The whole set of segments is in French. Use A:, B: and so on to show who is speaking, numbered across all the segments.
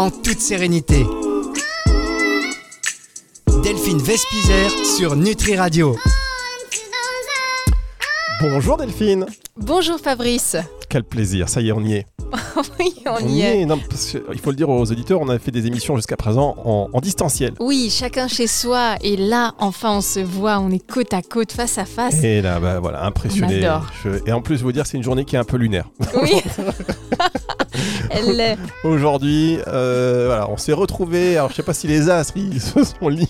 A: en toute sérénité. Delphine Vespizer sur Nutri Radio.
B: Bonjour Delphine.
C: Bonjour Fabrice.
B: Quel plaisir, ça y est, on y est.
C: oui, on, y est.
B: Non, parce que, il faut le dire aux auditeurs, on a fait des émissions jusqu'à présent en, en distanciel.
C: Oui, chacun chez soi. Et là, enfin, on se voit, on est côte à côte, face à face.
B: Et là, bah, voilà, impressionné.
C: On adore.
B: Je- Et en plus, vous dire, c'est une journée qui est un peu lunaire.
C: Oui. Elle.
B: Aujourd'hui, euh, voilà, on s'est retrouvés. Alors, je sais pas si les astres ils se sont liés.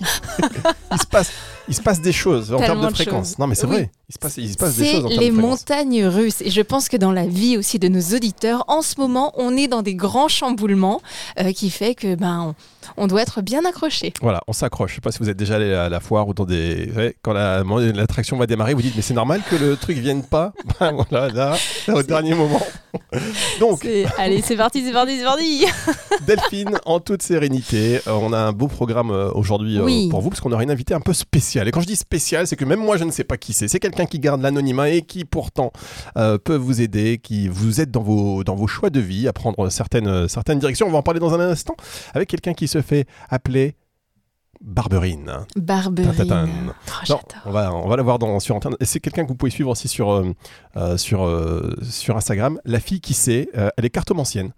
B: il se passe, il se passe des choses en termes de
C: de
B: fréquence. Non, mais c'est
C: Oui.
B: vrai. Il se passe, il se passe des choses en termes
C: les
B: de
C: montagnes russes. Et je pense que dans la vie aussi de nos auditeurs, en ce moment, on est dans des grands chamboulements euh, qui fait que ben, on, on doit être bien accroché.
B: Voilà, on s'accroche. Je sais pas si vous êtes déjà allé à la foire ou dans des. vous savez, Quand la- l'attraction va démarrer, vous dites mais c'est normal que le truc vienne pas? Voilà, là, là, au dernier moment. Donc,
C: C'est- Allez, c'est parti, c'est parti, c'est parti.
B: Delphine, en toute sérénité, euh, on a un beau programme euh, aujourd'hui euh,
C: Oui.
B: pour vous parce qu'on aura une invitée un peu spéciale. Et quand je dis spéciale, c'est que même moi je ne sais pas qui c'est. C'est quelqu'un qui garde l'anonymat et qui pourtant euh, peut vous aider, qui vous aide dans vos, dans vos choix de vie à prendre certaines, certaines directions. On va en parler dans un instant avec quelqu'un qui se fait appeler Barberine.
C: Barberine. Oh,
B: Non, on va, on va la voir dans, sur Internet. Et c'est quelqu'un que vous pouvez suivre aussi sur, euh, euh, sur, euh, sur Instagram. La fille qui sait, euh, elle est cartomancienne.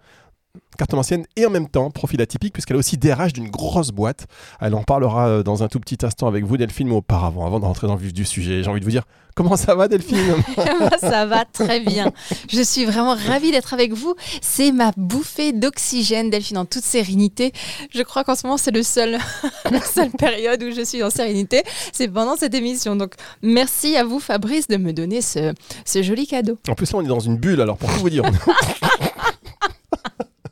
B: Cartomancienne et en même temps profil atypique puisqu'elle a aussi DRH d'une grosse boîte. Elle en parlera euh, dans un tout petit instant avec vous Delphine, mais auparavant, avant de rentrer dans le vif du sujet, j'ai envie de vous dire comment ça va Delphine?
C: Ça va très bien. Je suis vraiment ravie d'être avec vous. C'est ma bouffée d'oxygène, Delphine, en toute sérénité. Je crois qu'en ce moment, c'est le seul, la seule période où je suis en sérénité. C'est pendant cette émission. Donc, merci à vous, Fabrice, de me donner ce, ce joli cadeau.
B: En plus là on est dans une bulle alors pour tout vous dire.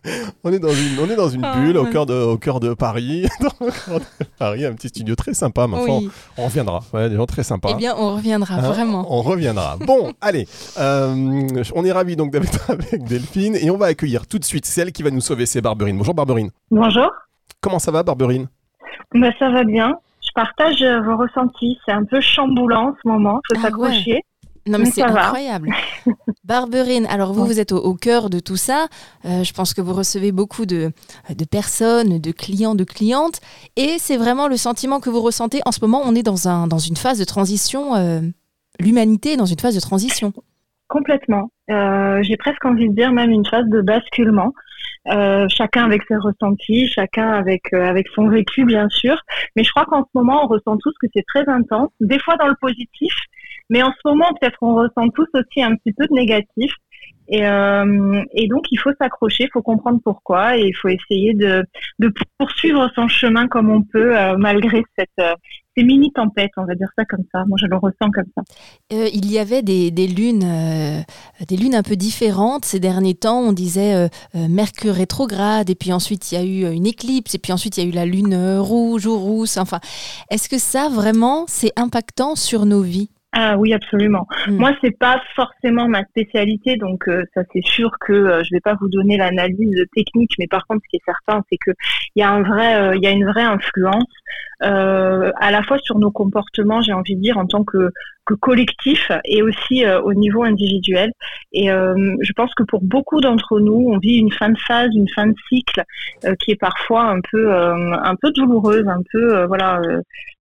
B: On est dans une, on est dans une
C: Ah,
B: bulle au cœur de, au cœur de Paris. Au cœur de Paris, un petit studio très sympa, ma foi.
C: Oui.
B: On reviendra. Ouais, des gens très sympas.
C: Eh bien, on reviendra
B: Hein,
C: vraiment.
B: On reviendra. Bon, allez. euh, on est ravis donc d'être avec Delphine et on va accueillir tout de suite celle qui va nous sauver, c'est Barberine. Bonjour Barberine.
D: Bonjour,
B: Comment ça va Barberine?
D: Bah, ça va bien. Je partage euh, vos ressentis. C'est un peu chamboulant en ce moment. Faut
C: Ah
D: s'accrocher.
C: Non, mais
D: Mais
C: c'est incroyable. Barberine, alors vous, vous êtes au, au cœur de tout ça. Euh, je pense que vous recevez beaucoup de, de personnes, de clients, de clientes. Et c'est vraiment le sentiment que vous ressentez. En ce moment, on est dans, un, dans une phase de transition. euh, L'humanité est dans une phase de transition.
D: Complètement. Euh, J'ai presque envie de dire même une phase de basculement. Euh, chacun avec ses ressentis, chacun avec euh, avec son vécu bien sûr. Mais je crois qu'en ce moment on ressent tous que c'est très intense. Des fois dans le positif, mais en ce moment peut-être on ressent tous aussi un petit peu de négatif. Et, euh, donc il faut s'accrocher, il faut comprendre pourquoi et il faut essayer de, poursuivre son chemin comme on peut euh, malgré cette euh, ces mini tempêtes, on va dire ça comme ça. Moi je le ressens comme ça.
C: Il y avait des, lunes, des lunes un peu différentes ces derniers temps. On disait Mercure rétrograde, et puis ensuite il y a eu une éclipse, et puis ensuite il y a eu la lune rouge ou rousse. Enfin, est-ce que ça vraiment c'est impactant sur nos vies?
D: Ah oui, absolument.
C: Hmm.
D: Moi, c'est pas forcément ma spécialité, donc euh, ça c'est sûr que euh, je vais pas vous donner l'analyse technique, mais par contre, ce qui est certain, c'est que il y a un vrai, euh, il y a une vraie influence euh, à la fois sur nos comportements, j'ai envie de dire, en tant que, que collectif et aussi euh, au niveau individuel. Et euh, je pense que pour beaucoup d'entre nous, on vit une fin de phase, une fin de cycle euh, qui est parfois un peu, euh, un peu douloureuse, un peu, euh, voilà, euh,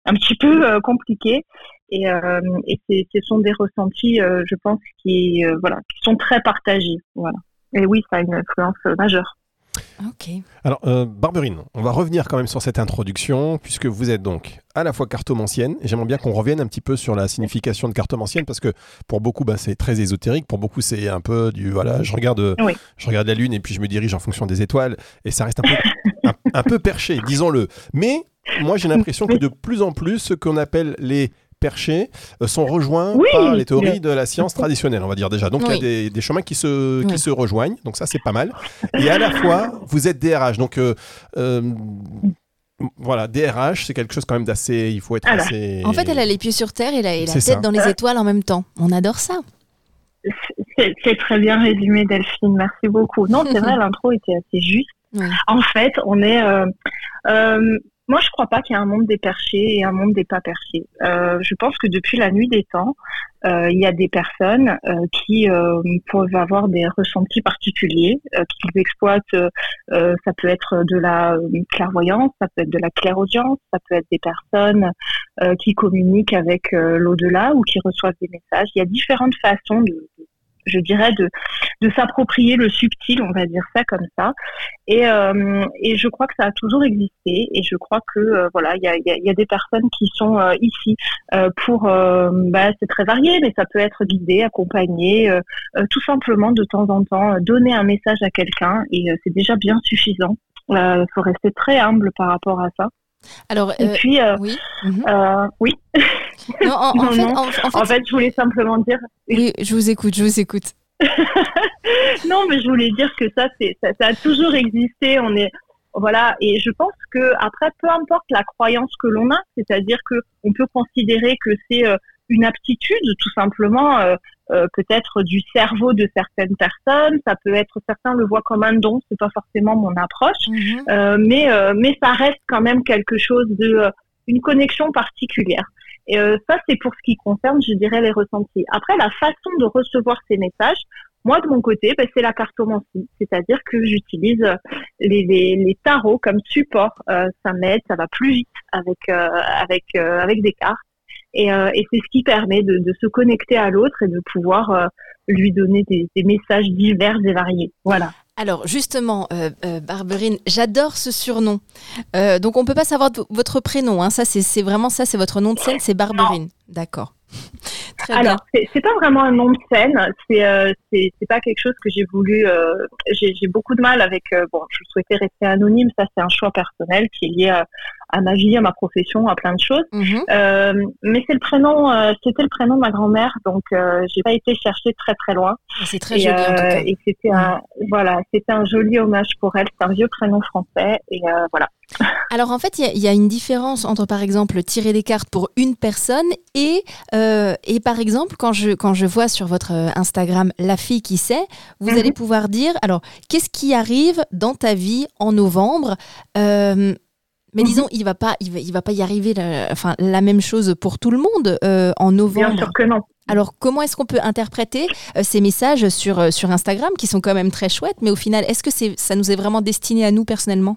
D: un petit peu euh, compliquée. Et, euh, et ce sont des ressentis, euh, je pense, qui, euh, voilà, qui sont très partagés. Voilà. Et oui, ça a une influence euh, majeure.
C: Ok.
B: Alors, euh, Barberine, on va revenir quand même sur cette introduction, puisque vous êtes donc à la fois cartomancienne, et j'aimerais bien qu'on revienne un petit peu sur la signification de cartomancienne, parce que pour beaucoup, bah, c'est très ésotérique, pour beaucoup, c'est un peu du, voilà, je regarde,
D: Oui.
B: je regarde la Lune, et puis je me dirige en fonction des étoiles, et ça reste un peu, un, un peu perché, disons-le. Mais moi, j'ai l'impression que de plus en plus, ce qu'on appelle les perchés euh, sont rejoints
D: Oui,
B: par les théories
D: bien.
B: de la science traditionnelle, on va dire déjà. Donc il y a des, des chemins qui se, qui
C: Oui.
B: se rejoignent, donc ça c'est pas mal. Et à la fois, vous êtes DRH, donc euh, euh, voilà, DRH, c'est quelque chose quand même d'assez. Il faut être
D: Alors,
B: assez.
C: En fait, elle a les pieds sur terre et la, et la tête
B: ça.
C: dans les étoiles en même temps. On adore ça.
D: C'est c'est très bien résumé, Delphine. Merci beaucoup. Non, c'est vrai, l'intro était assez juste.
C: Oui.
D: En fait, on est, euh, euh, moi, je crois pas qu'il y a un monde des perchés et un monde des pas perchés. Euh, je pense que depuis la nuit des temps, euh, il y a des personnes euh, qui euh, peuvent avoir des ressentis particuliers, euh, qu'ils exploitent. euh, ça peut être de la clairvoyance, ça peut être de la clairaudience, ça peut être des personnes qui communiquent avec l'au-delà ou qui reçoivent des messages. Il y a différentes façons de- je dirais, de, de s'approprier le subtil, on va dire ça comme ça. Et, euh, et je crois que ça a toujours existé. Et je crois que euh, voilà, il y a, des personnes qui sont euh, ici pour, bah, c'est très varié, mais ça peut être guidé, accompagné, tout simplement de temps en temps donner un message à quelqu'un et c'est déjà bien suffisant. Il faut rester très humble par rapport à ça.
C: Alors,
D: Et puis,
C: oui.
D: oui,
C: Non, en, fait,
D: non.
C: en- en fait-
D: en fait, je voulais simplement dire,
C: oui, je vous écoute, je vous écoute.
D: non, mais je voulais dire que ça, c'est, ça, ça a toujours existé. On est, voilà, et je pense que après, peu importe la croyance que l'on a, c'est-à-dire que on peut considérer que c'est euh, une aptitude, tout simplement, euh, euh, peut-être du cerveau de certaines personnes. Ça peut être, certains le voient comme un don. C'est pas forcément mon approche,
C: Mhm.
D: euh, mais euh, mais ça reste quand même quelque chose de euh, une connexion particulière. Et euh, ça, c'est pour ce qui concerne, je dirais, les ressentis. Après, la façon de recevoir ces messages, moi, de mon côté, ben, c'est la cartomancie. C'est-à-dire que j'utilise euh, les, les, les tarots comme support. Euh, ça m'aide, ça va plus vite avec, euh, avec, euh, avec des cartes. Et, euh, et c'est ce qui permet de, de se connecter à l'autre et de pouvoir euh, lui donner des, des messages divers et variés. Voilà.
C: Alors justement, euh, euh, Barberine, j'adore ce surnom. Euh, donc on peut pas savoir votre prénom. Hein. Ça, c'est vraiment ça, c'est votre nom de scène, c'est Barberine. D'accord.
D: Alors, c'est pas vraiment un nom de scène, c'est pas quelque chose que j'ai voulu. j'ai beaucoup de mal avec. bon, je souhaitais rester anonyme, ça c'est un choix personnel qui est lié à, à ma vie, à ma profession, à plein de choses.
C: Mhm.
D: Euh, mais c'est le prénom, euh, c'était le prénom de ma grand-mère, donc euh, j'ai pas été chercher très très loin.
C: C'est très
D: et
C: joli en tout
D: euh,
C: cas.
D: et c'était un voilà, c'était un joli hommage pour elle. C'est un vieux prénom français et voilà.
C: Alors en fait, il y a- il y, a une différence entre par exemple tirer des cartes pour une personne et, et par exemple quand je, quand je vois sur votre Instagram la fille qui sait, vous
D: Mhm.
C: allez pouvoir dire alors qu'est-ce qui arrive dans ta vie en novembre mais
D: Mhm.
C: disons, il va pas, il va, il va pas y arriver la, enfin, la même chose pour tout le monde euh, en
D: Bien
C: novembre.
D: sûr que non.
C: Alors, comment est-ce qu'on peut interpréter euh, ces messages sur, euh, sur Instagram qui sont quand même très chouettes, mais au final, est-ce que c'est, ça nous est vraiment destiné à nous personnellement?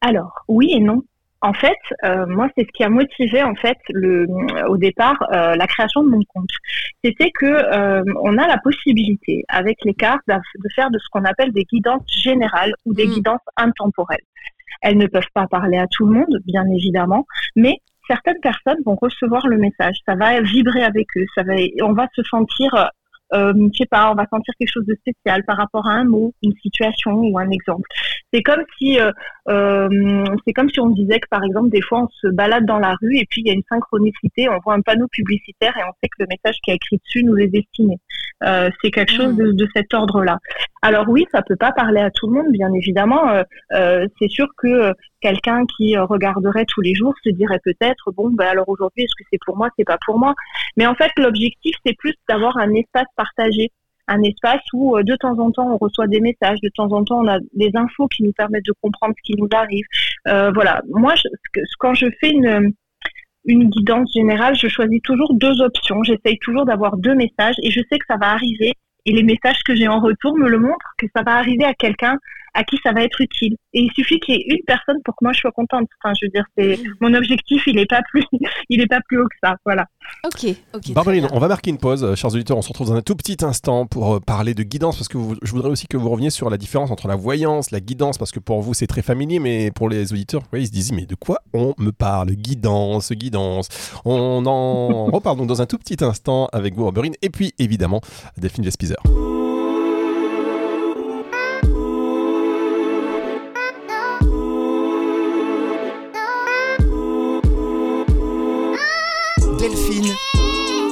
D: Alors, oui et non. En fait, euh, moi, c'est ce qui a motivé en fait le, au départ euh, la création de mon compte. C'était que euh, on a la possibilité avec les cartes de faire de ce qu'on appelle des guidances générales ou des
C: Mm.
D: guidances intemporelles. Elles ne peuvent pas parler à tout le monde, bien évidemment, mais certaines personnes vont recevoir le message. Ça va vibrer avec eux. Ça va, on va se sentir euh, je sais pas, on va sentir quelque chose de spécial par rapport à un mot, une situation ou un exemple. C'est comme si, euh, euh, c'est comme si on disait que par exemple des fois on se balade dans la rue et puis il y a une synchronicité, on voit un panneau publicitaire et on sait que le message qui est écrit dessus nous est destiné. Euh, c'est quelque chose de, de cet ordre-là. Alors oui, ça peut pas parler à tout le monde, bien évidemment. Euh, euh, c'est sûr que euh, quelqu'un qui regarderait tous les jours se dirait peut-être bon, ben alors aujourd'hui est-ce que c'est pour moi, c'est pas pour moi? Mais en fait, l'objectif c'est plus d'avoir un espace partagé, un espace où euh, de temps en temps on reçoit des messages, de temps en temps on a des infos qui nous permettent de comprendre ce qui nous arrive. Euh, voilà, moi je, quand je fais une une guidance générale, je choisis toujours deux options. J'essaye toujours d'avoir deux messages et je sais que ça va arriver. Et les messages que j'ai en retour me le montrent que ça va arriver à quelqu'un à qui ça va être utile. Et il suffit qu'il y ait une personne pour que moi je sois contente. Enfin, je veux dire, c'est mon objectif, il est pas plus, il est pas plus haut que ça. Voilà.
C: Ok, ok.
B: Barbarine, on va marquer une pause, euh, chers auditeurs. On se retrouve dans un tout petit instant pour euh, parler de guidance, parce que vous- je voudrais aussi que vous reveniez sur la différence entre la voyance, la guidance, parce que pour vous c'est très familier, mais pour les auditeurs, ils se disent mais de quoi on me parle? Guidance, guidance. On en reparle donc dans un tout petit instant avec vous, Barbarine, et puis évidemment Delphine Vespizer.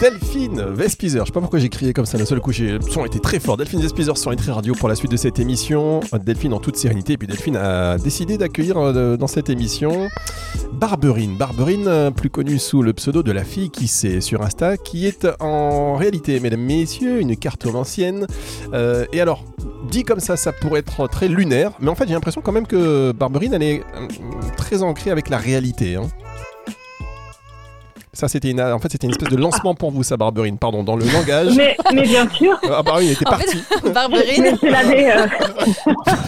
B: Delphine Vespizer. Je sais pas pourquoi j'ai crié comme ça d'un seul coup. Le son était très fort. Delphine Vespizer sur Nutri Radio pour la suite de cette émission. Delphine en toute sérénité. Et puis Delphine a décidé d'accueillir euh, dans cette émission Barberine. Barberine, euh, plus connue sous le pseudo de la fille qui sait sur Insta, qui est en réalité, mesdames, messieurs, une cartomancienne. Euh, et alors, dit comme ça, ça pourrait être très lunaire. Mais en fait, j'ai l'impression quand même que Barberine, elle est euh, très ancrée avec la réalité. hein. Ça, c'était une, en fait, c'était une espèce de lancement pour vous, ça, Barberine. Pardon, dans le langage.
D: Mais, mais bien sûr,
B: Ah, Barberine était
C: En fait,
B: partie.
C: Barberine,
D: l'avais. euh,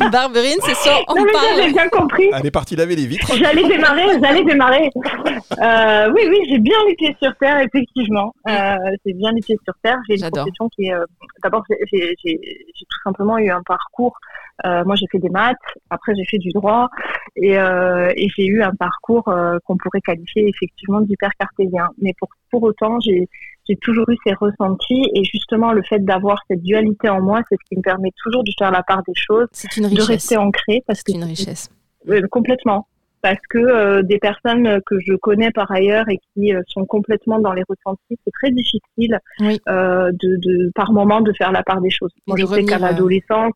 C: Barberine, c'est soit on
D: Non, mais
C: parle.
D: j'avais bien compris.
B: Elle est partie laver les vitres.
D: J'allais démarrer, j'allais démarrer. Euh, oui, oui, j'ai bien les pieds sur terre, effectivement. Euh, j'ai bien les pieds sur terre. J'ai une profession qui est. euh, D'abord, j'ai- j'ai j'ai- j'ai tout simplement eu un parcours. Euh, moi, j'ai fait des maths. Après, j'ai fait du droit, et, euh, et j'ai eu un parcours euh, qu'on pourrait qualifier effectivement d'hyper cartésien. Mais pour pour autant, j'ai j'ai toujours eu ces ressentis, et justement, le fait d'avoir cette dualité en moi, c'est ce qui me permet toujours de faire la part des choses,
C: C'est une
D: de rester ancré, parce que
C: une richesse.
D: complètement. Parce que euh, des personnes que je connais par ailleurs et qui euh, sont complètement dans les ressentis, c'est très difficile
C: Oui.
D: euh, de, de, par moment de faire la part des choses. Moi, je sais qu'à l'adolescence,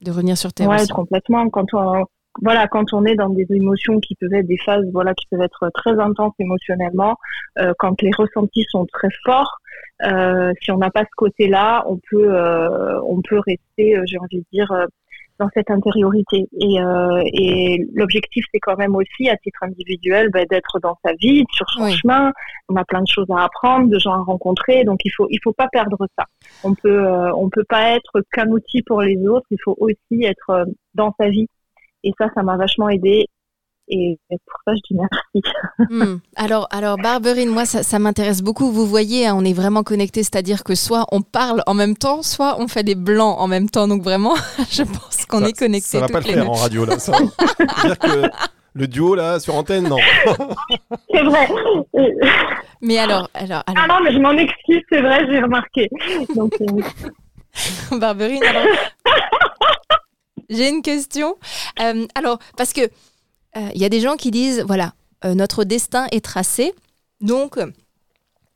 C: De revenir sur terre
D: ouais,
C: aussi.
D: complètement. Quand on, voilà, quand on est dans des émotions qui peuvent être des phases, voilà, qui peuvent être très intenses émotionnellement, euh, quand les ressentis sont très forts, euh, si on n'a pas ce côté-là, on peut, euh, on peut rester, j'ai envie de dire, dans cette intériorité. Et, euh, et l'objectif, c'est quand même aussi, à titre individuel, bah, d'être dans sa vie, sur son
C: Oui.
D: chemin. On a plein de choses à apprendre, de gens à rencontrer, donc il faut, il faut pas perdre ça. On peut, euh, on peut pas être qu'un outil pour les autres. Il faut aussi être euh, dans sa vie. Et ça, ça m'a vachement aidé. Et pour ça, je dis merci.
C: Hmm. Alors, alors Barberine, moi, ça, ça m'intéresse beaucoup. Vous voyez, hein, on est vraiment connectés, c'est-à-dire que soit on parle en même temps, soit on fait des blancs en même temps. Donc vraiment, je pense qu'on est connectés
B: Ça va pas le faire en radio, là. Ça. C'est-à-dire que le duo, là, sur antenne, non.
D: C'est vrai.
C: Mais alors, alors,
D: Ah
C: alors
D: non, mais je m'en excuse, c'est vrai, j'ai remarqué. Donc, euh,
C: Barberine, alors, j'ai une question. Euh, alors, parce que euh, il y a des gens qui disent, voilà, euh, notre destin est tracé, donc euh,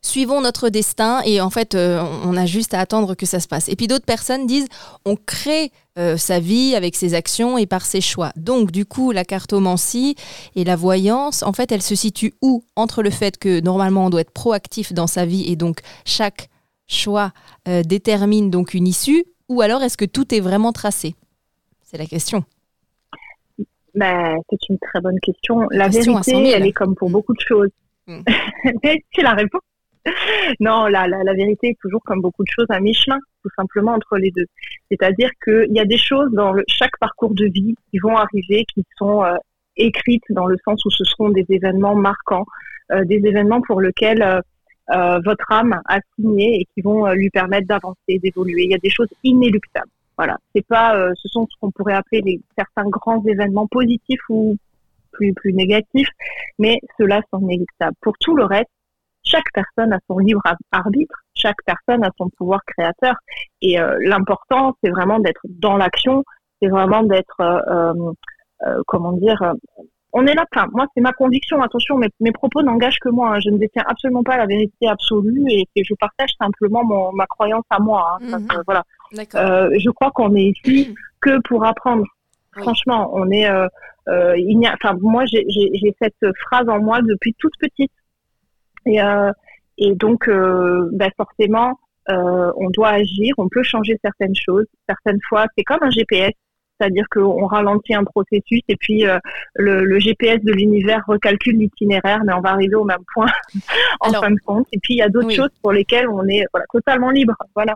C: suivons notre destin et en fait, euh, on a juste à attendre que ça se passe. Et puis d'autres personnes disent, on crée euh, sa vie avec ses actions et par ses choix. Donc, du coup, la cartomancie et la voyance, en fait, elle se situe où? Entre le fait que normalement on doit être proactif dans sa vie et donc chaque choix euh, détermine donc une issue, ou alors est-ce que tout est vraiment tracé? C'est la question.
D: Bah, c'est une très bonne question. La
C: Question à 100
D: vérité,
C: 000.
D: elle est comme pour beaucoup de choses.
C: Mm.
D: c'est la réponse. Non, la, la, la vérité est toujours comme beaucoup de choses à mi-chemin, tout simplement entre les deux. C'est-à-dire qu'il y a des choses dans le, chaque parcours de vie qui vont arriver, qui sont euh, écrites dans le sens où ce seront des événements marquants, euh, des événements pour lesquels euh, votre âme a signé et qui vont lui permettre d'avancer, d'évoluer. Il y a des choses inéluctables. Voilà, c'est pas, euh, ce sont ce qu'on pourrait appeler les, certains grands événements positifs ou plus plus négatifs, mais ceux-là sont inéluctables. Pour tout le reste, chaque personne a son libre ar- arbitre, chaque personne a son pouvoir créateur, et euh, l'important c'est vraiment d'être dans l'action, c'est vraiment d'être, euh, euh, euh, comment dire, euh, on est là. Enfin, moi c'est ma conviction. Attention, mes, mes propos n'engagent que moi. hein. Je ne détiens absolument pas la vérité absolue et, et je partage simplement mon, ma croyance à moi. hein.
C: Mhm.
D: euh, voilà. Euh, je crois qu'on est ici que pour apprendre.
C: Oui.
D: Franchement, on est. Euh, euh, il n'y a. Enfin, moi, j'ai- cette phrase en moi depuis toute petite. Et, euh, et donc, euh, bah, forcément, euh, on doit agir. On peut changer certaines choses. Certaines fois, c'est comme un GPS. C'est-à-dire qu'on ralentit un processus et puis euh, le, le GPS de l'univers recalcule l'itinéraire, mais on va arriver au même point en
C: Alors,
D: fin de compte. Et puis il y a d'autres
C: oui.
D: choses pour lesquelles on est voilà, totalement libre. Voilà.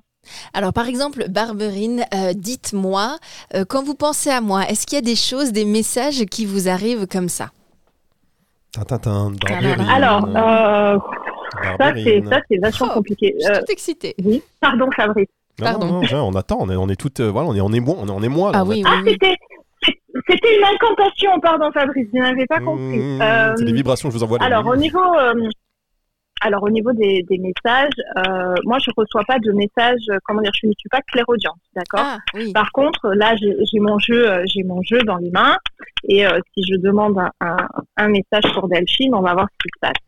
C: Alors, par exemple, Barberine, euh, dites-moi, euh, quand vous pensez à moi, est-ce qu'il y a des choses, des messages qui vous arrivent comme ça?
B: Tintin,
D: Alors, euh, ça c'est ça c'est vachement
C: Oh,
D: compliqué.
C: Je suis
D: Euh,
C: toute excitée.
D: oui, pardon Fabrice.
B: Non,
C: Pardon.
B: non, non, on attend, on est, on est toutes, euh, voilà, on est, on est moi, on est, on est moi. là,
C: Ah
B: on
C: oui,
D: Ah,
C: oui, oui.
D: c'était c'était une incantation, pardon Fabrice, je n'avais pas compris.
B: Mmh,
D: Euh,
B: C'est des vibrations je vous envoie.
D: alors au niveau euh, alors au niveau des, des messages, euh, moi je reçois pas de messages, comment dire, je ne suis pas clairaudiente, d'accord.
C: Ah, oui.
D: Par contre, là, j'ai mon jeu, j'ai mon jeu dans les mains, et euh, si je demande un, un, un message pour Delphine, on va voir ce qui se passe.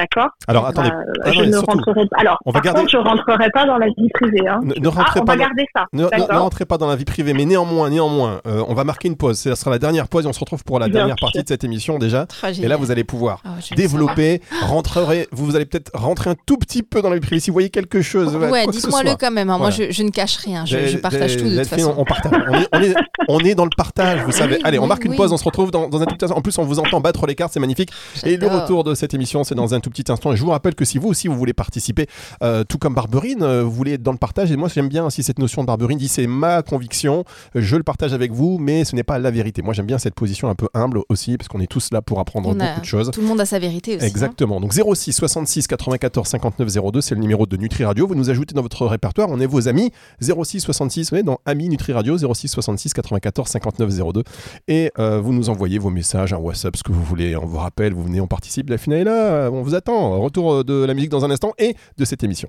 D: D'accord
B: Alors attendez,
D: Euh,
B: ah
D: Je
B: non,
D: ne
B: surtout,
D: rentrerai pas. Alors,
B: on va
D: par
B: garder-
D: contre, je rentrerai pas dans la vie privée. Hein.
B: ne, ne
D: Ah,
B: rentrez
D: on
B: pas
D: va
B: dans-
D: garder ça.
B: Ne, ne- ne
D: D'accord.
B: rentrez pas dans la vie privée, mais néanmoins, néanmoins, euh, on va marquer une pause. Ce sera la dernière pause et on se retrouve pour la
D: Bien
B: dernière
D: sûr.
B: partie de cette émission déjà. Et là, vous allez pouvoir
C: Ah,
B: développer, rentrer, vous, vous allez peut-être rentrer un tout petit peu dans la vie privée. Si vous voyez quelque chose,
C: Ouais,
B: que ce
C: dites-moi le
B: soit.
C: quand même. hein. Moi, je, je ne cache rien. Je, partage tout de toute façon.
B: On, partage. On est, on est- on est dans le partage, vous savez.
C: Oui,
B: Allez, on marque une pause, on se retrouve dans, un tout petit instant. En plus, on vous entend battre les cartes, c'est magnifique. Et le retour de cette émission, c'est dans un tout petit instant. Et je vous rappelle que si vous aussi, vous voulez participer, euh, tout comme Barberine, euh, vous voulez être dans le partage. Et moi, j'aime bien aussi cette notion de Barberine, dit c'est ma conviction, je le partage avec vous, mais ce n'est pas la vérité. Moi, j'aime bien cette position un peu humble aussi, parce qu'on est tous là pour apprendre
C: On
B: beaucoup
C: a-
B: de choses.
C: Tout le monde a sa vérité aussi. hein.
B: Exactement. Donc 06 66 94 59 02, c'est le numéro de Nutri Radio. Vous nous ajoutez dans votre répertoire, on est vos amis. 06 66, ouais, dans Amis Nutri Radio, 06 66 94 59 02. Et euh, vous nous envoyez vos messages, un WhatsApp, ce que vous voulez. On vous rappelle, vous venez, on participe. La finale est là, on vous attend. Retour de la musique dans un instant et de cette émission.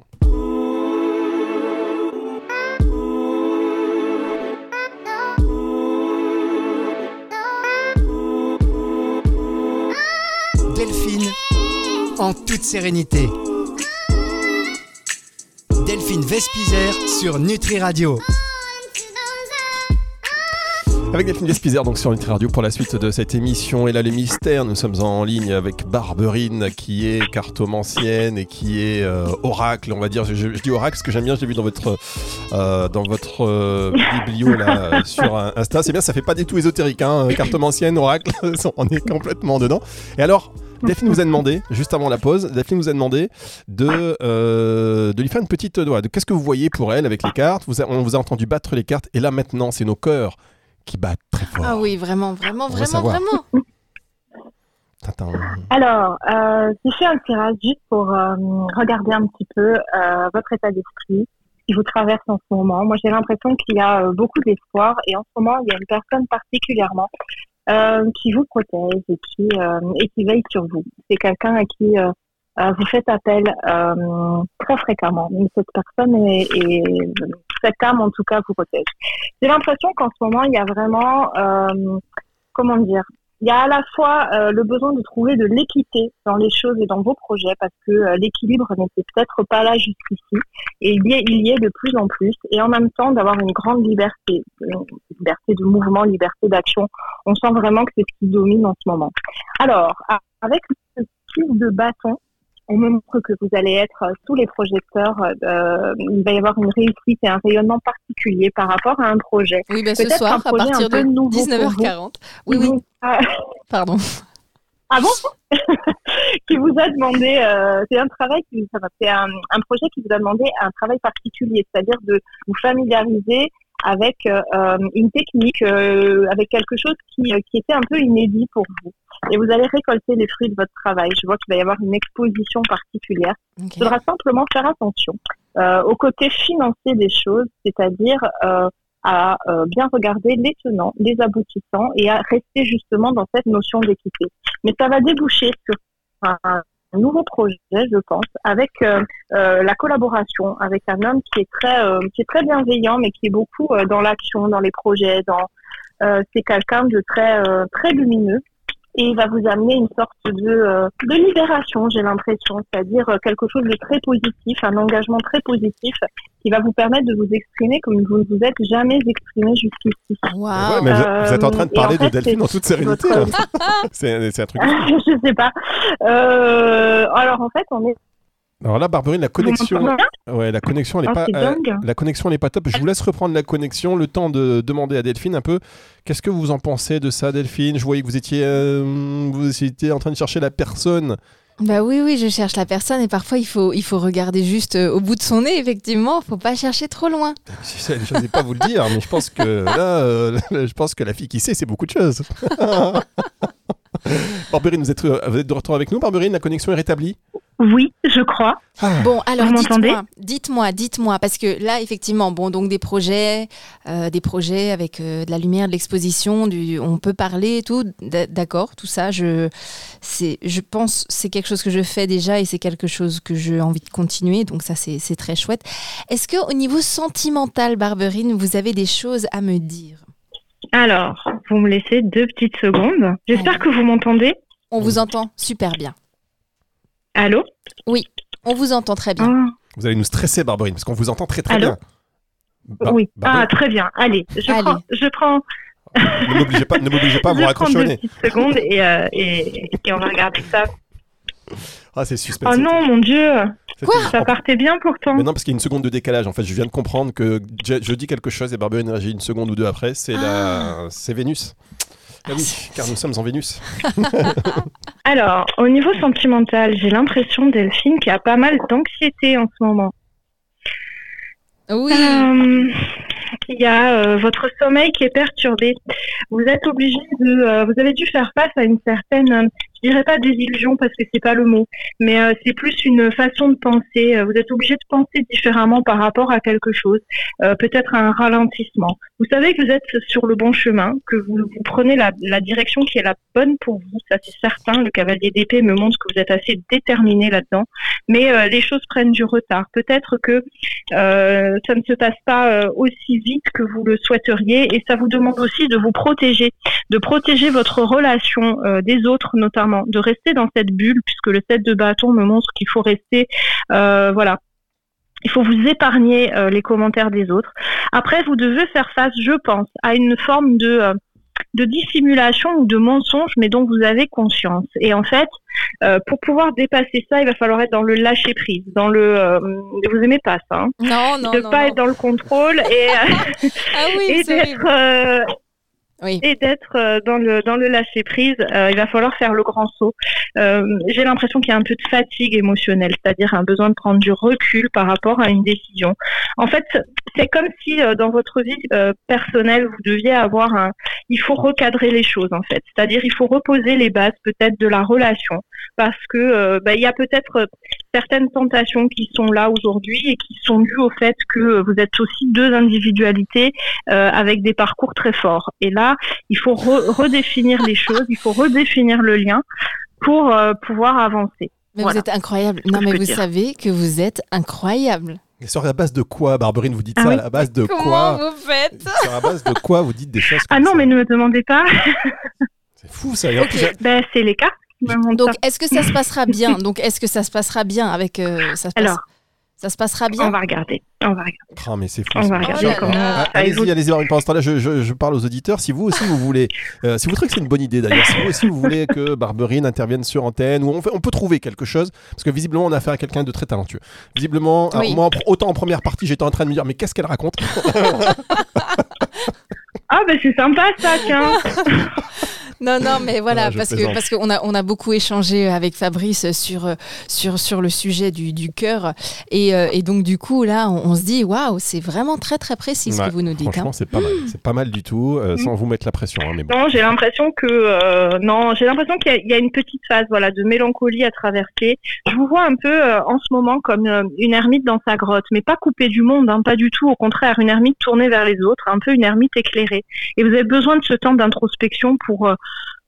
A: Delphine, en toute sérénité. Delphine Vespizer sur Nutri Radio.
B: Avec Delphine Despizer, donc sur Nutri Radio pour la suite de cette émission. Et là, les mystères, nous sommes en ligne avec Barberine, qui est cartomancienne et qui est euh, oracle, on va dire. Je, je dis oracle parce que j'aime bien, je l'ai vu dans votre, euh, dans votre euh, biblio là, euh, sur Insta. C'est bien, ça fait pas du tout ésotérique, hein, cartomancienne, oracle, on est complètement dedans. Et alors, Delphine vous a demandé, juste avant la pause, Delphine vous a demandé de, euh, de lui faire une petite doigt. De qu'est-ce que vous voyez pour elle avec les cartes? Vous a- On vous a entendu battre les cartes, et là maintenant, c'est nos cœurs qui battent très fort.
C: Ah oui, vraiment, vraiment,
B: On
C: vraiment, vraiment.
D: Alors, euh, j'ai fait un tirage juste pour euh, regarder un petit peu euh, votre état d'esprit, qui vous traverse en ce moment. Moi, j'ai l'impression qu'il y a euh, beaucoup d'espoir et en ce moment, il y a une personne particulièrement euh, qui vous protège et qui, euh, et qui veille sur vous. C'est quelqu'un à qui vous faites appel euh, très fréquemment. Mais cette personne est, est âme, en tout cas, vous protège. J'ai l'impression qu'en ce moment, il y a vraiment, euh, comment dire, il y a à la fois euh, le besoin de trouver de l'équité dans les choses et dans vos projets parce que euh, l'équilibre n'était peut-être pas là jusqu'ici et il y, est, de plus en plus et en même temps d'avoir une grande liberté, liberté de mouvement, liberté d'action. On sent vraiment que c'est ce qui domine en ce moment. Alors, avec ce type de bâton, on montre que vous allez être euh, sous les projecteurs. euh, il va y avoir une réussite et un rayonnement particulier par rapport à un projet.
C: Oui, ben ce soir, à partir de
D: nouveau pour
C: 19h40. Oui, oui, pardon.
D: Ah bon? Qui vous a demandé, euh, c'est un travail, qui, c'est un, un projet qui vous a demandé un travail particulier, c'est-à-dire de vous familiariser avec euh, euh, une technique, euh, avec quelque chose qui, euh, qui était un peu inédit pour vous. Et vous allez récolter les fruits de votre travail. Je vois qu'il va y avoir une exposition particulière. Il faudra simplement faire attention euh, au côté financier des choses, c'est-à-dire euh, à euh, bien regarder les tenants, les aboutissants et à rester justement dans cette notion d'équité. Mais ça va déboucher sur un, nouveau projet, je pense, avec euh, euh, la collaboration avec un homme qui est très, euh, qui est très bienveillant, mais qui est beaucoup euh, dans l'action, dans les projets. Dans, euh, c'est quelqu'un de très, euh, très lumineux et il va vous amener une sorte de, euh, de libération, j'ai l'impression, c'est-à-dire euh, quelque chose de très positif, un engagement très positif qui va vous permettre de vous exprimer comme vous ne vous êtes jamais exprimé jusqu'ici.
C: Waouh.
B: Ouais, mais vous, vous êtes en train de
D: Euh, et en
B: parler de
D: fait,
B: Delphine en toute sérénité.
D: votre-
B: là. c'est c'est un truc.
D: je sais pas. Euh, alors en fait, on est.
B: Alors là, Barberine, la connexion, ouais, la connexion, elle est
D: Ah,
B: pas, euh, la connexion, elle est pas top. Je vous laisse reprendre la connexion, le temps de demander à Delphine un peu. Qu'est-ce que vous en pensez de ça, Delphine? Je voyais que vous étiez, euh, vous étiez en train de chercher la personne.
C: Bah oui, oui, je cherche la personne et parfois il faut, il faut regarder juste euh, au bout de son nez, effectivement. Faut pas chercher trop loin.
B: Je n'osais pas vous le dire, mais je pense que là, euh, je pense que la fille qui sait, c'est beaucoup de choses. Barberine, vous êtes, vous êtes de retour avec nous, Barberine. La connexion est rétablie?
D: Oui, je crois.
B: Ah.
C: Bon, alors dites-moi, dites-moi, dites-moi, parce que là, effectivement, bon, donc des projets, euh, des projets avec euh, de la lumière, de l'exposition, du, on peut parler et tout, d'accord, tout ça, je, c'est, je pense, c'est quelque chose que je fais déjà et c'est quelque chose que j'ai envie de continuer, donc ça, c'est, c'est très chouette. Est-ce que au niveau sentimental, Barberine, vous avez des choses à me dire?
D: Alors, vous me laissez deux petites secondes. J'espère que vous m'entendez.
C: On vous entend super bien.
D: Allô?
C: On vous entend très bien.
D: Ah,
B: Vous allez nous stresser, Barberine, parce qu'on vous entend très très
D: Allô
B: bien. Bar-
D: Oui.
B: Barberine,
D: Ah, très bien. Allez, je
C: Allez.
D: prends, je prends,
B: ne m'obligez pas, ne m'obligez pas à vous
D: je prends
B: raccrocher au
D: deux
B: nez.
D: secondes et, euh, et, et on va regarder ça.
B: Ah, c'est suspense.
D: Oh non, mon Dieu,
C: Quoi
D: ça partait bien pourtant.
B: Mais non, parce qu'il y a une seconde de décalage. En fait, je viens de comprendre que je, je dis quelque chose et Barberine réagit une seconde ou deux après. C'est la, c'est Vénus. Ah oui, car nous sommes en Vénus.
D: Alors, au niveau sentimental, j'ai l'impression, Delphine, qu'il y a pas mal d'anxiété en ce moment.
C: Oui.
D: Euh, il y a euh, votre sommeil qui est perturbé. Vous êtes obligé de, euh, vous avez dû faire face à une certaine, je dirais pas désillusion parce que c'est pas le mot, mais euh, c'est plus une façon de penser. Euh, Vous êtes obligé de penser différemment par rapport à quelque chose, euh, peut-être un ralentissement. Vous savez que vous êtes sur le bon chemin, que vous, prenez la, direction qui est la bonne pour vous, ça c'est certain. Le cavalier d'épée me montre que vous êtes assez déterminé là-dedans, mais les choses prennent du retard. Peut-être que ça ne se passe pas aussi vite que vous le souhaiteriez et ça vous demande aussi de vous protéger, de protéger votre relation des autres notamment, de rester dans cette bulle puisque le 7 de bâton me montre qu'il faut rester, euh, voilà. Il faut vous épargner euh, les commentaires des autres. Après, vous devez faire face, je pense, à une forme de euh, de dissimulation ou de mensonge, mais dont vous avez conscience. Et en fait, euh, pour pouvoir dépasser ça, il va falloir être dans le lâcher prise, dans le. vous aimez pas ça, hein
C: Non, non,
D: de
C: non.
D: pas
C: non.
D: être dans le contrôle et,
C: Ah oui,
D: et d'être
C: Oui.
D: et d'être euh, dans le dans le lâcher prise. Euh, il va falloir faire le grand saut. Euh, J'ai l'impression qu'il y a un peu de fatigue émotionnelle, c'est-à-dire un besoin de prendre du recul par rapport à une décision. En fait, c'est comme si euh, dans votre vie euh, personnelle vous deviez avoir un. Il faut recadrer les choses en fait, c'est-à-dire il faut reposer les bases peut-être de la relation parce que euh, bah, il y a peut-être certaines tentations qui sont là aujourd'hui et qui sont dues au fait que euh, vous êtes aussi deux individualités euh, avec des parcours très forts. Et là, il faut re- redéfinir les choses, il faut redéfinir le lien pour euh, pouvoir avancer.
C: Mais
D: Voilà.
C: vous êtes incroyable. Non, mais vous
D: dire.
C: savez que vous êtes incroyable.
B: Et sur la base de quoi, Barberine, vous dites
D: Ah
B: ça
D: oui.
B: À la base de
C: Comment
B: quoi
C: vous faites
B: Sur la base de quoi vous dites des choses comme
D: Ah non,
B: ça
D: mais ne me demandez pas.
B: C'est fou ça. Et en
C: Ok.
B: plus, j'ai-
D: ben, c'est les montrent
C: Donc, est-ce que ça se passera bien? Donc, est-ce que ça se passera bien avec euh, ça se passe-
D: Alors,
C: ça se passera
D: on
C: bien
D: va regarder. On va regarder.
B: Ah, mais c'est fou.
D: On va
C: Oh
D: regarder.
B: Ah,
D: évolue.
B: Allez-y, allez-y. Pendant ce temps-là, je, je- je parle aux auditeurs. Si vous aussi vous voulez, euh, si vous trouvez que c'est une bonne idée d'ailleurs, si vous aussi vous voulez que Barberine intervienne sur antenne, ou on, fait- on peut trouver quelque chose, parce que visiblement on a affaire à quelqu'un de très talentueux. Visiblement, alors, moi, autant en première partie, j'étais en train de me dire, mais qu'est-ce qu'elle raconte?
D: Ah, ben c'est sympa ça, tiens.
C: Non, non, mais voilà,
B: Non,
C: parce que parce qu'on a on a beaucoup échangé avec Fabrice sur sur sur le sujet du, du cœur et, euh, et donc du coup là on, on se dit waouh c'est vraiment très très précis ce
B: Ouais,
C: que vous nous dites.
B: Franchement,
C: hein.
B: c'est pas mal. C'est pas mal du tout, euh, sans vous mettre la pression. hein, mais bon.
D: Non, j'ai l'impression que euh, non, j'ai l'impression qu'il y, a- il y a une petite phase, voilà, de mélancolie à traverser. Je vous vois un peu euh, en ce moment comme euh, une ermite dans sa grotte, mais pas coupée du monde, hein, pas du tout. Au contraire, une ermite tournée vers les autres, un peu une ermite éclairée. Et vous avez besoin de ce temps d'introspection pour euh,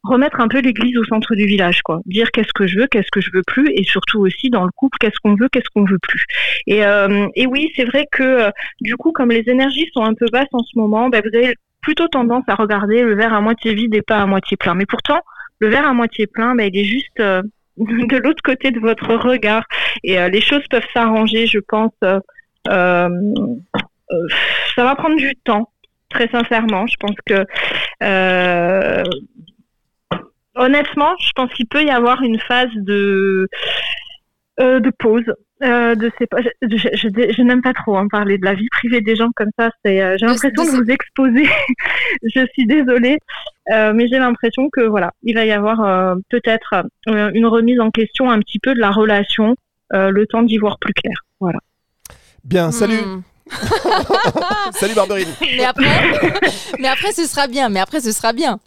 D: remettre un peu l'église au centre du village, quoi. Dire qu'est-ce que je veux, qu'est-ce que je veux plus, et surtout aussi dans le couple, qu'est-ce qu'on veut, qu'est-ce qu'on veut plus. Et, euh, et oui, c'est vrai que euh, du coup, comme les énergies sont un peu basses en ce moment, ben, vous avez plutôt tendance à regarder le verre à moitié vide et pas à moitié plein. Mais pourtant, le verre à moitié plein, ben, il est juste de l'autre côté de votre regard. Et les choses peuvent s'arranger, je pense. ça va prendre du temps, très sincèrement. Je pense que euh, honnêtement, je pense qu'il peut y avoir une phase de euh, de pause. Euh, de pas, je, je, je- je n'aime pas trop en parler de la vie privée des gens comme ça. C'est, euh, j'ai l'impression
C: de ces-
D: vous exposer. je suis désolée, euh, mais j'ai l'impression que voilà, il va y avoir euh, peut-être euh, une remise en question un petit peu de la relation, euh, le temps d'y voir plus clair. Voilà.
B: Bien, salut,
C: Hmm.
B: salut Barberine.
C: Mais après mais après ce sera bien. Mais après ce sera bien.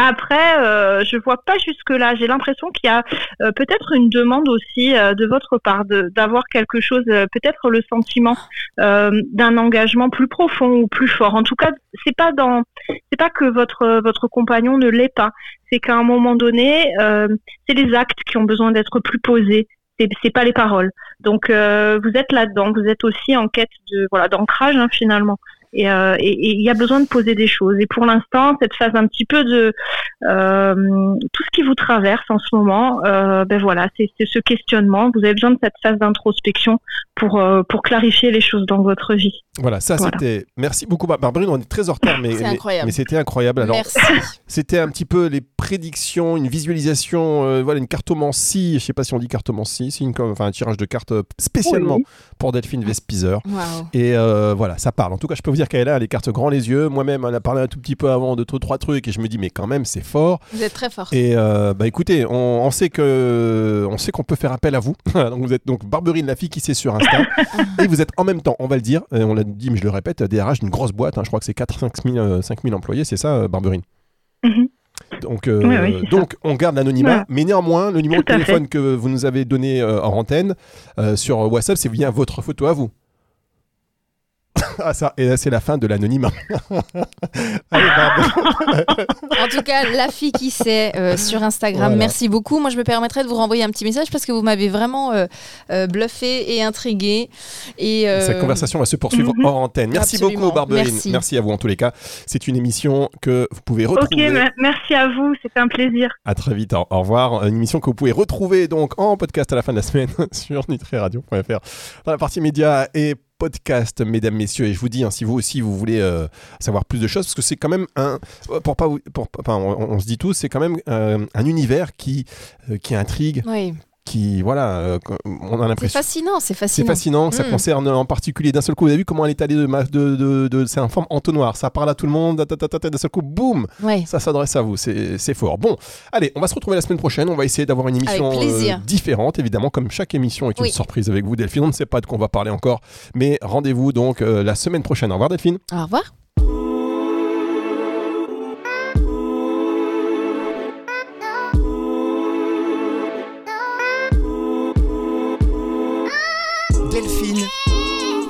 D: Après, euh, je vois pas jusque là. J'ai l'impression qu'il y a euh, peut-être une demande aussi euh, de votre part de- d'avoir quelque chose, euh, peut-être le sentiment euh, d'un engagement plus profond ou plus fort. En tout cas, c'est pas dans, c'est pas que votre votre compagnon ne l'est pas. C'est qu'à un moment donné, euh, c'est les actes qui ont besoin d'être plus posés. C'est pas les paroles. Donc euh, vous êtes là-dedans. Vous êtes aussi en quête de voilà d'ancrage hein, finalement. Et euh, et- il y a besoin de poser des choses. Et pour l'instant, cette phase un petit peu de euh, tout ce qui vous traverse en ce moment, euh, ben voilà, c'est ce questionnement. Vous avez besoin de cette phase d'introspection pour euh, pour clarifier les choses dans votre vie.
B: Voilà, ça
D: Voilà.
B: c'était. Merci beaucoup, Bar- Barberine. On est très en retard, mais, mais- c'était incroyable. Alors,
C: Merci.
B: c'était un petit peu les prédictions, une visualisation, euh, voilà, une cartomancie. Je sais pas si on dit cartomancie, c'est une, enfin, un tirage de cartes spécialement
D: Oui.
B: pour Delphine Vespizer. Et euh, voilà, ça parle. En tout cas, je peux vous dire qu'elle a les cartes grand les yeux. Moi-même, elle a parlé un tout petit peu avant de trois trucs, et je me dis, mais quand même, c'est fort.
C: Vous êtes très fort.
B: Et euh, bah écoutez, on, on sait que on sait qu'on peut faire appel à vous. donc vous êtes donc Barberine la fille qui sait sur Insta et vous êtes en même temps, on va le dire, on l'a dit mais je le répète, DRH d'une grosse boîte. hein, je crois que c'est 4 5 000, euh, 5 000 employés, c'est ça, euh, Barberine?
D: Mhm.
B: Donc, euh,
D: Oui, oui, c'est ça.
B: donc on garde l'anonymat, mais néanmoins, le numéro
D: Tout
B: de téléphone que vous nous avez donné euh, en antenne euh, sur WhatsApp, c'est bien votre photo à vous. ah ça, et là c'est la fin de l'anonymat. Allez, Barbe.
C: En tout cas, la fille qui sait euh, sur Instagram,
B: Voilà.
C: merci beaucoup. Moi, je me permettrai de vous renvoyer un petit message parce que vous m'avez vraiment euh, euh, bluffé et intrigué. Et, euh,
B: Cette conversation va se poursuivre
D: Mhm.
B: hors antenne. Merci
C: Absolument.
B: beaucoup, Barberine.
C: Merci.
B: à vous en tous les cas. C'est une émission que vous pouvez
D: Ok,
B: retrouver.
D: me- merci à vous, c'était un plaisir.
B: À très vite. Au au revoir. Une émission que vous pouvez retrouver donc en podcast à la fin de la semaine sur nutriradio.fr dans la partie médias et podcast, mesdames, messieurs. Et je vous dis, hein, si vous aussi vous voulez euh, savoir plus de choses, parce que c'est quand même un, pour pas, pour, enfin, on, on se dit tous, c'est quand même euh, un univers qui, euh, qui intrigue,
C: Oui,
B: qui, voilà, euh, on a
C: c'est
B: l'impression.
C: fascinant, c'est
B: C'est
C: fascinant.
B: fascinant, ça
C: Mm.
B: concerne en particulier d'un seul coup. Vous avez vu comment elle est allée de, ma- de, de, de- c'est un forme entonnoir. Ça parle à tout le monde, d'un seul coup, boum,
C: Ouais.
B: ça s'adresse à vous. C'est c'est fort. Bon, allez, on va se retrouver la semaine prochaine. On va essayer d'avoir une émission
C: plaisir.
B: différente, évidemment, comme chaque émission est une
C: Oui.
B: surprise avec vous, Delphine. On ne sait pas de quoi on va parler encore, mais rendez-vous donc euh, la semaine prochaine. Au revoir, Delphine.
C: Au revoir.